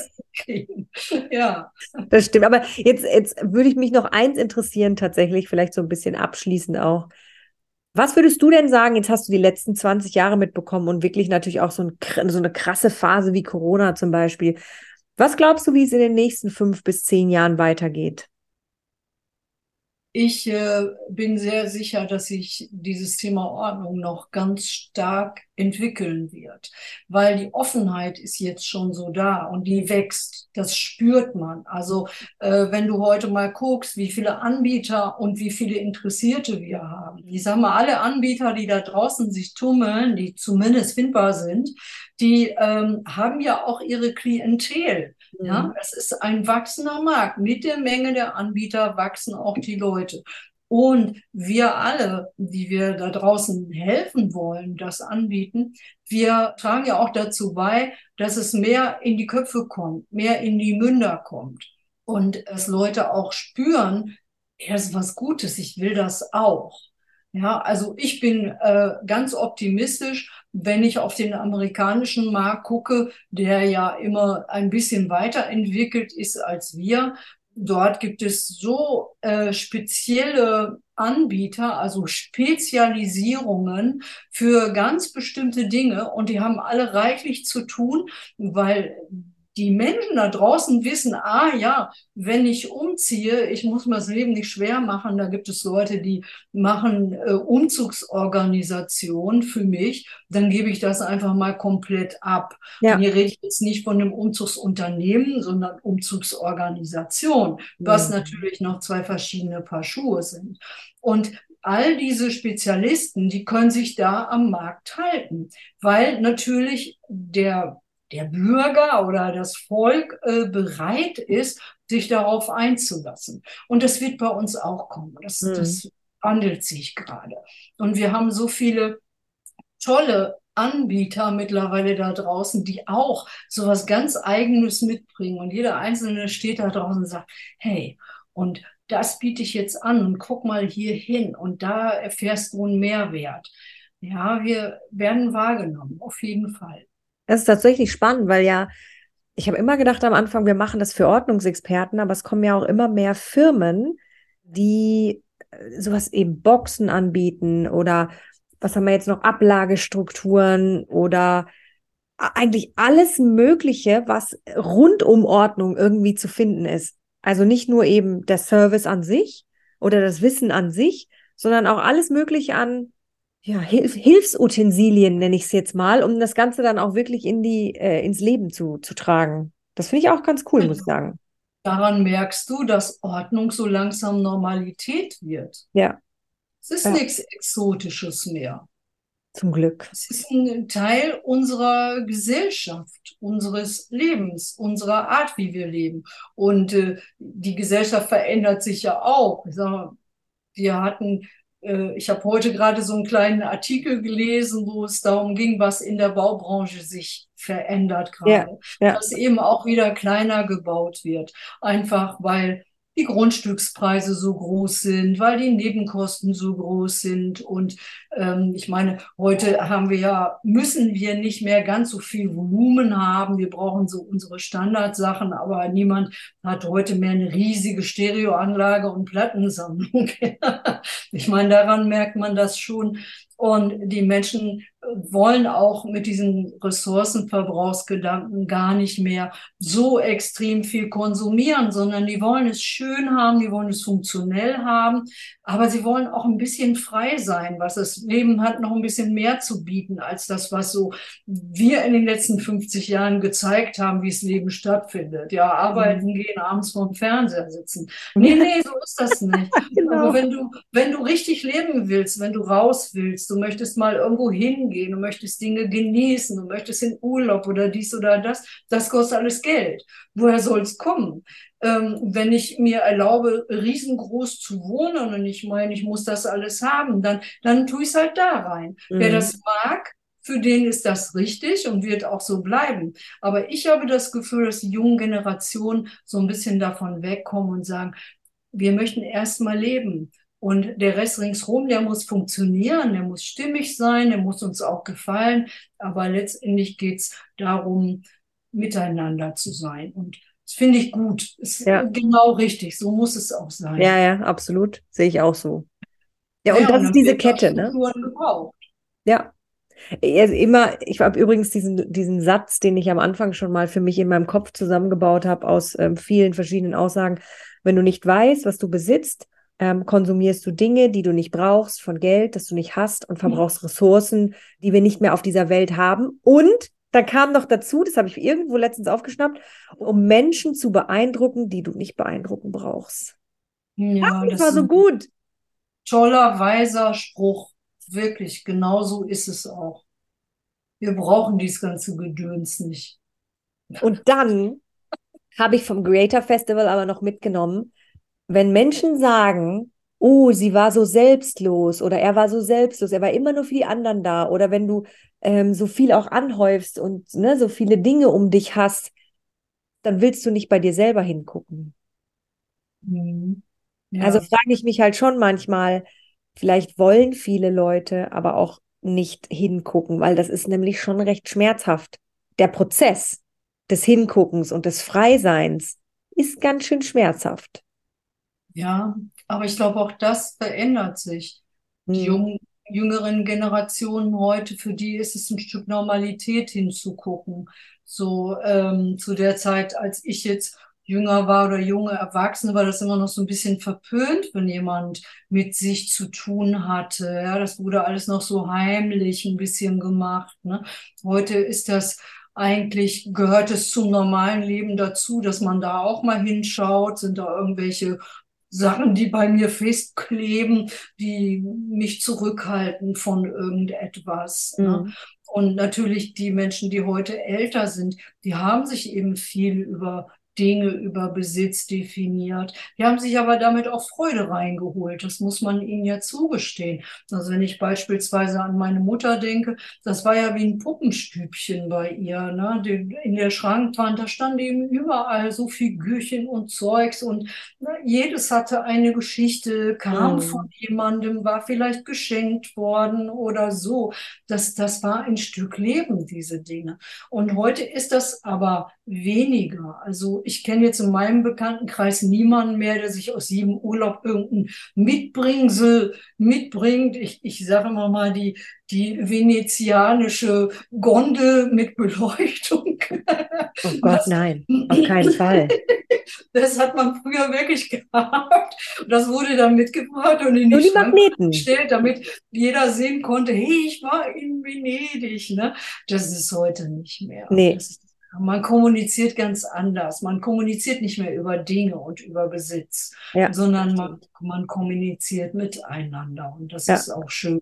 ja. Das stimmt. Aber jetzt, jetzt würde ich mich noch eins interessieren, tatsächlich, vielleicht so ein bisschen abschließend auch. Was würdest du denn sagen, jetzt hast du die letzten 20 Jahre mitbekommen und wirklich natürlich auch so, ein, so eine krasse Phase wie Corona zum Beispiel. Was glaubst du, wie es in den nächsten fünf bis zehn Jahren weitergeht? Ich äh, bin sehr sicher, dass sich dieses Thema Ordnung noch ganz stark entwickeln wird, weil die Offenheit ist jetzt schon so da und die wächst. Das spürt man. Also äh, wenn du heute mal guckst, wie viele Anbieter und wie viele Interessierte wir haben. Ich sage mal, alle Anbieter, die da draußen sich tummeln, die zumindest findbar sind, die ähm, haben ja auch ihre Klientel. Mhm. Ja, es ist ein wachsender Markt. Mit der Menge der Anbieter wachsen auch die Leute. Und wir alle, die wir da draußen helfen wollen, das anbieten, wir tragen ja auch dazu bei, dass es mehr in die Köpfe kommt, mehr in die Münder kommt. Und dass Leute auch spüren, er ist was Gutes, ich will das auch. Ja, also ich bin äh, ganz optimistisch, wenn ich auf den amerikanischen Markt gucke, der ja immer ein bisschen weiterentwickelt ist als wir. Dort gibt es so äh, spezielle Anbieter, also Spezialisierungen für ganz bestimmte Dinge und die haben alle reichlich zu tun, weil die Menschen da draußen wissen, ah ja, wenn ich umziehe, ich muss mir das Leben nicht schwer machen. Da gibt es Leute, die machen äh, Umzugsorganisation für mich. Dann gebe ich das einfach mal komplett ab. Ja. Und hier rede ich jetzt nicht von einem Umzugsunternehmen, sondern Umzugsorganisation, was mhm. natürlich noch zwei verschiedene Paar Schuhe sind. Und all diese Spezialisten, die können sich da am Markt halten, weil natürlich der der Bürger oder das Volk äh, bereit ist, sich darauf einzulassen. Und das wird bei uns auch kommen. Das, mhm. das wandelt sich gerade. Und wir haben so viele tolle Anbieter mittlerweile da draußen, die auch so was ganz Eigenes mitbringen. Und jeder Einzelne steht da draußen und sagt, hey, und das biete ich jetzt an und guck mal hier hin und da erfährst du einen Mehrwert. Ja, wir werden wahrgenommen, auf jeden Fall. Das ist tatsächlich spannend, weil ja, ich habe immer gedacht am Anfang, wir machen das für Ordnungsexperten, aber es kommen ja auch immer mehr Firmen, die äh, sowas eben Boxen anbieten oder was haben wir jetzt noch, Ablagestrukturen oder eigentlich alles Mögliche, was rund um Ordnung irgendwie zu finden ist. Also nicht nur eben der Service an sich oder das Wissen an sich, sondern auch alles Mögliche an ja, Hilf Hilfsutensilien nenne ich es jetzt mal, um das Ganze dann auch wirklich in die, äh, ins Leben zu, zu tragen. Das finde ich auch ganz cool, muss ich sagen. Daran merkst du, dass Ordnung so langsam Normalität wird. Ja. Es ist ja. nichts Exotisches mehr. Zum Glück. Es ist ein Teil unserer Gesellschaft, unseres Lebens, unserer Art, wie wir leben. Und äh, die Gesellschaft verändert sich ja auch. Sag, wir hatten ich habe heute gerade so einen kleinen Artikel gelesen, wo es darum ging, was in der Baubranche sich verändert gerade. Ja, ja. Dass eben auch wieder kleiner gebaut wird. Einfach weil die Grundstückspreise so groß sind, weil die Nebenkosten so groß sind. Und ähm, ich meine, heute haben wir ja, müssen wir nicht mehr ganz so viel Volumen haben. Wir brauchen so unsere Standardsachen, aber niemand hat heute mehr eine riesige Stereoanlage und Plattensammlung. ich meine, daran merkt man das schon. Und die Menschen wollen auch mit diesen Ressourcenverbrauchsgedanken gar nicht mehr so extrem viel konsumieren, sondern die wollen es schön haben, die wollen es funktionell haben, aber sie wollen auch ein bisschen frei sein, was das Leben hat, noch ein bisschen mehr zu bieten als das, was so wir in den letzten 50 Jahren gezeigt haben, wie das Leben stattfindet. Ja, arbeiten mhm. gehen, abends vorm Fernseher sitzen. Nee, nee, so ist das nicht. genau. Aber wenn du, wenn du richtig leben willst, wenn du raus willst, du möchtest mal irgendwo hingehen, du möchtest Dinge genießen, du möchtest in Urlaub oder dies oder das, das kostet alles Geld. Woher soll es kommen? ähm, wenn ich mir erlaube, riesengroß zu wohnen und ich meine, ich muss das alles haben, dann, dann tue ich es halt da rein. Mhm. Wer das mag, für den ist das richtig und wird auch so bleiben. Aber ich habe das Gefühl, dass die jungen Generationen so ein bisschen davon wegkommen und sagen, wir möchten erst mal leben. Und der Rest ringsherum, der muss funktionieren, der muss stimmig sein, der muss uns auch gefallen. Aber letztendlich geht's darum, miteinander zu sein. Und das finde ich gut. Ist ja. genau richtig. So muss es auch sein. Ja, ja, absolut. Sehe ich auch so. Ja, und ja, das und ist diese Kette, ne? Ja. Also immer, ich habe übrigens diesen, diesen Satz, den ich am Anfang schon mal für mich in meinem Kopf zusammengebaut habe, aus ähm, vielen verschiedenen Aussagen. Wenn du nicht weißt, was du besitzt, ähm, konsumierst du Dinge, die du nicht brauchst, von Geld, das du nicht hast und verbrauchst mhm. Ressourcen, die wir nicht mehr auf dieser Welt haben. Und da kam noch dazu, das habe ich irgendwo letztens aufgeschnappt, um Menschen zu beeindrucken, die du nicht beeindrucken brauchst. Ja, Ach, das, das war so gut. Toller, weiser Spruch. Wirklich, genau so ist es auch. Wir brauchen dieses ganze Gedöns nicht. Und dann habe ich vom Creator Festival aber noch mitgenommen, wenn Menschen sagen, oh, sie war so selbstlos oder er war so selbstlos, er war immer nur für die anderen da oder wenn du ähm, so viel auch anhäufst und ne, so viele Dinge um dich hast, dann willst du nicht bei dir selber hingucken. Mhm. Ja. Also frage ich mich halt schon manchmal, vielleicht wollen viele Leute aber auch nicht hingucken, weil das ist nämlich schon recht schmerzhaft. Der Prozess des Hinguckens und des Freiseins ist ganz schön schmerzhaft. Ja, aber ich glaube, auch das verändert sich. Die hm. jungen, jüngeren Generationen heute, für die ist es ein Stück Normalität hinzugucken. So ähm, zu der Zeit, als ich jetzt jünger war oder junge Erwachsene, war das immer noch so ein bisschen verpönt, wenn jemand mit sich zu tun hatte. Ja, das wurde alles noch so heimlich ein bisschen gemacht. Ne? Heute ist das eigentlich gehört es zum normalen Leben dazu, dass man da auch mal hinschaut, sind da irgendwelche Sachen, die bei mir festkleben, die mich zurückhalten von irgendetwas. Ne? Mhm. Ne? Und natürlich die Menschen, die heute älter sind, die haben sich eben viel über Dinge über Besitz definiert. Die haben sich aber damit auch Freude reingeholt. Das muss man ihnen ja zugestehen. Also wenn ich beispielsweise an meine Mutter denke, das war ja wie ein Puppenstübchen bei ihr. Ne? In der Schrankwand, da stand eben überall so Figürchen und Zeugs und ne, jedes hatte eine Geschichte, kam mhm. von jemandem, war vielleicht geschenkt worden oder so. Das, das war ein Stück Leben, diese Dinge. Und heute ist das aber weniger. Also ich kenne jetzt in meinem Bekanntenkreis niemanden mehr, der sich aus jedem Urlaub irgendein Mitbringsel mitbringt. Ich, ich sage immer mal die, die venezianische Gondel mit Beleuchtung. Oh Gott, das, nein, auf keinen Fall. Das hat man früher wirklich gehabt. Das wurde dann mitgebracht und in die, die Magneten gestellt, damit jeder sehen konnte, hey, ich war in Venedig. Ne? Das ist heute nicht mehr. Nee. Das ist man kommuniziert ganz anders. Man kommuniziert nicht mehr über Dinge und über Besitz, ja, sondern man, man, kommuniziert miteinander. Und das ja. ist auch schön.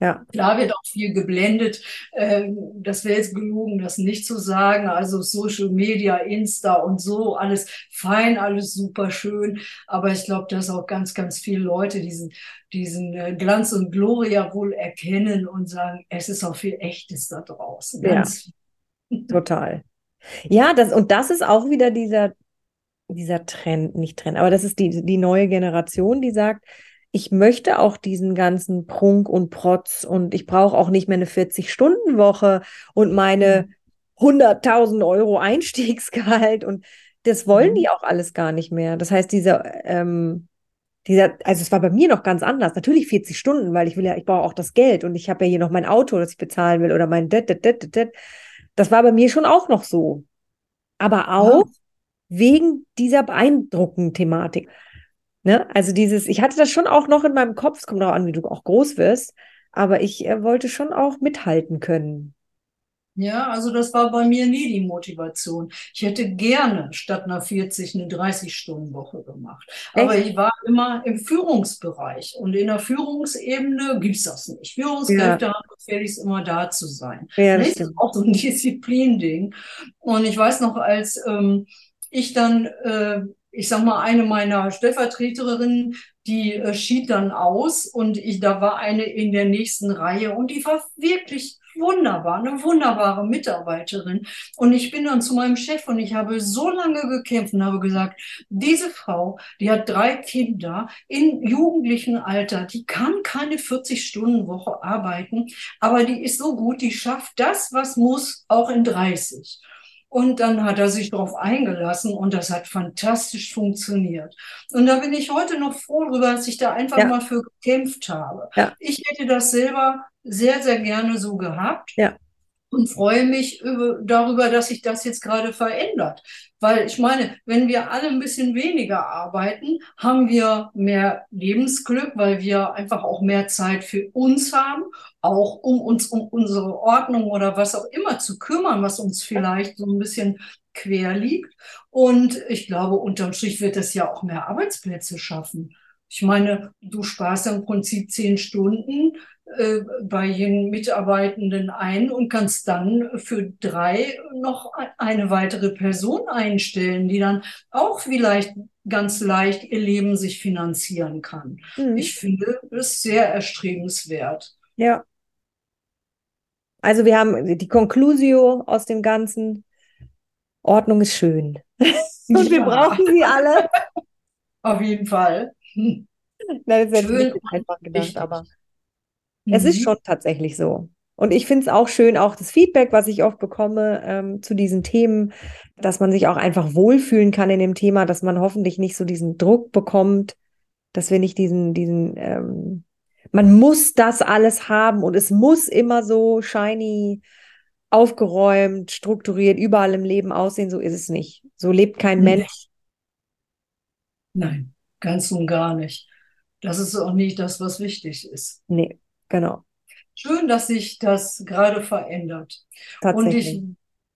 Ja. Klar wird auch viel geblendet. Ähm, das wäre jetzt gelogen, das nicht zu sagen. Also Social Media, Insta und so, alles fein, alles super schön. Aber ich glaube, dass auch ganz, ganz viele Leute diesen, diesen äh, Glanz und Gloria wohl erkennen und sagen, es ist auch viel Echtes da draußen. Ganz ja. Total. Ja, das, und das ist auch wieder dieser, dieser Trend, nicht Trend, aber das ist die, die neue Generation, die sagt, ich möchte auch diesen ganzen Prunk und Protz und ich brauche auch nicht mehr eine 40-Stunden-Woche und meine 100.000 mhm. Euro Einstiegsgehalt und das wollen mhm. die auch alles gar nicht mehr. Das heißt, dieser, ähm, dieser, also es war bei mir noch ganz anders. Natürlich 40 Stunden, weil ich will ja, ich brauche auch das Geld und ich habe ja hier noch mein Auto, das ich bezahlen will oder mein det, det, det, det. Das war bei mir schon auch noch so. Aber auch ja. wegen dieser beeindruckenden Thematik. Ne? Also dieses, ich hatte das schon auch noch in meinem Kopf, es kommt auch an, wie du auch groß wirst, aber ich äh, wollte schon auch mithalten können. Ja, also das war bei mir nie die Motivation. Ich hätte gerne statt einer 40 eine 30-Stunden-Woche gemacht. Aber Echt? ich war immer im Führungsbereich und in der Führungsebene gibt's das nicht. Führungskräfte ja. haben gefälligst immer da zu sein. Ja, das, ist auch so ein Disziplin-Ding. Und ich weiß noch, als ähm, ich dann, äh, ich sag mal, eine meiner Stellvertreterinnen, die äh, schied dann aus und ich, da war eine in der nächsten Reihe und die war wirklich wunderbar, eine wunderbare Mitarbeiterin. Und ich bin dann zu meinem Chef und ich habe so lange gekämpft und habe gesagt, diese Frau, die hat drei Kinder in jugendlichen Alter, die kann keine 40-Stunden-Woche arbeiten, aber die ist so gut, die schafft das, was muss, auch in 30. Und dann hat er sich darauf eingelassen und das hat fantastisch funktioniert. Und da bin ich heute noch froh darüber, dass ich da einfach ja. mal für gekämpft habe. Ja. Ich hätte das selber sehr, sehr gerne so gehabt. Ja. Und freue mich über, darüber, dass sich das jetzt gerade verändert. Weil ich meine, wenn wir alle ein bisschen weniger arbeiten, haben wir mehr Lebensglück, weil wir einfach auch mehr Zeit für uns haben, auch um uns um unsere Ordnung oder was auch immer zu kümmern, was uns vielleicht so ein bisschen quer liegt. Und ich glaube, unterm Strich wird es ja auch mehr Arbeitsplätze schaffen. Ich meine, du sparst im Prinzip zehn Stunden bei den Mitarbeitenden ein und kannst dann für drei noch eine weitere Person einstellen, die dann auch vielleicht ganz leicht ihr Leben sich finanzieren kann. Mhm. Ich finde es sehr erstrebenswert. Ja. Also wir haben die Conclusio aus dem Ganzen. Ordnung ist schön. und wir brauchen sie alle. Auf jeden Fall. Nein, das ist schön einfach gedacht, aber Mhm. Es ist mhm. schon tatsächlich so. Und ich finde es auch schön, auch das Feedback, was ich oft bekomme ähm, zu diesen Themen, dass man sich auch einfach wohlfühlen kann in dem Thema, dass man hoffentlich nicht so diesen Druck bekommt, dass wir nicht diesen, diesen, ähm, man muss das alles haben und es muss immer so shiny, aufgeräumt, strukturiert, überall im Leben aussehen. So ist es nicht. So lebt kein nee. Mensch. Nein, ganz und gar nicht. Das ist auch nicht das, was wichtig ist. Nee. Genau. Schön, dass sich das gerade verändert. Und ich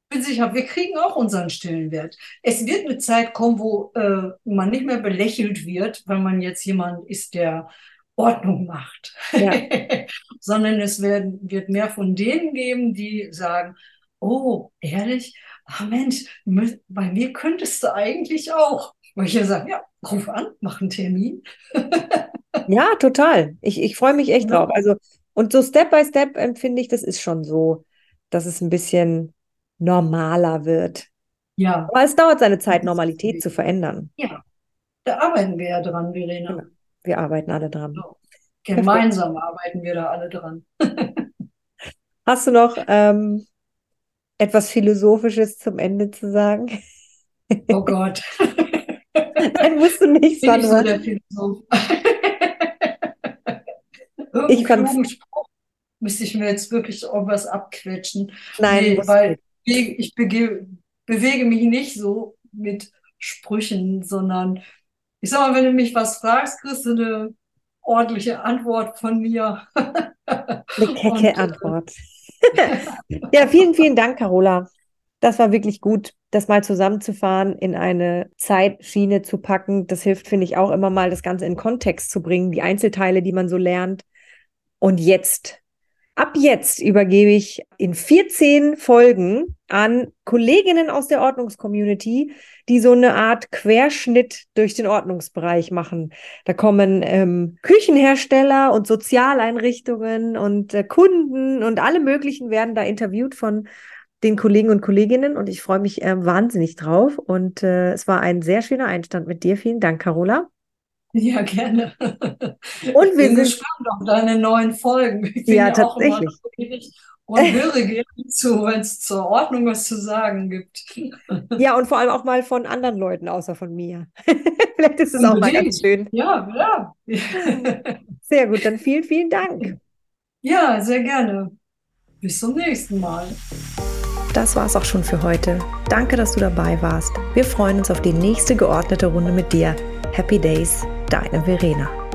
bin sicher, wir kriegen auch unseren Stellenwert. Es wird eine Zeit kommen, wo äh, man nicht mehr belächelt wird, weil man jetzt jemand ist, der Ordnung macht, ja. sondern es werden, wird mehr von denen geben, die sagen, oh, ehrlich, ah Mensch, bei mir könntest du eigentlich auch. Wo ich ja sage, ja, ruf an, mach einen Termin. Ja, total. Ich, ich freue mich echt ja. drauf. Also, und so Step by Step empfinde ich, das ist schon so, dass es ein bisschen normaler wird. Ja. Aber es dauert seine Zeit, Normalität zu verändern. Ja. Da arbeiten wir ja dran, Verena. Genau. Wir arbeiten alle dran. So. Gemeinsam arbeiten wir da alle dran. Hast du noch ähm, etwas Philosophisches zum Ende zu sagen? Oh Gott. Nein, musst du nicht, Bin Sandra. Ich so der Philosoph ich fand Spruch müsste ich mir jetzt wirklich irgendwas abquetschen. Nein, nee, weil ich bewege, bewege mich nicht so mit Sprüchen, sondern ich sag mal, wenn du mich was fragst, kriegst du eine ordentliche Antwort von mir. Eine kecke Und, äh, Antwort. ja, vielen, vielen Dank, Carola. Das war wirklich gut, das mal zusammenzufahren, in eine Zeitschiene zu packen. Das hilft, finde ich, auch immer mal, das Ganze in Kontext zu bringen, die Einzelteile, die man so lernt. Und jetzt, ab jetzt übergebe ich in 14 Folgen an Kolleginnen aus der Ordnungscommunity, die so eine Art Querschnitt durch den Ordnungsbereich machen. Da kommen ähm, Küchenhersteller und Sozialeinrichtungen und äh, Kunden und alle möglichen werden da interviewt von den Kollegen und Kolleginnen und ich freue mich äh, wahnsinnig drauf. Und äh, es war ein sehr schöner Einstand mit dir. Vielen Dank, Carola. Ja, gerne. Und wir sind gespannt auf deine neuen Folgen. Ich bin ja, ja tatsächlich. und höre gerne zu, wenn es zur Ordnung was zu sagen gibt. Ja, und vor allem auch mal von anderen Leuten außer von mir. Vielleicht ist es auch mal ganz schön. Ja, ja. Sehr gut, dann vielen, vielen Dank. Ja, sehr gerne. Bis zum nächsten Mal. Das war's auch schon für heute. Danke, dass du dabei warst. Wir freuen uns auf die nächste geordnete Runde mit dir. Happy Days, deine Verena.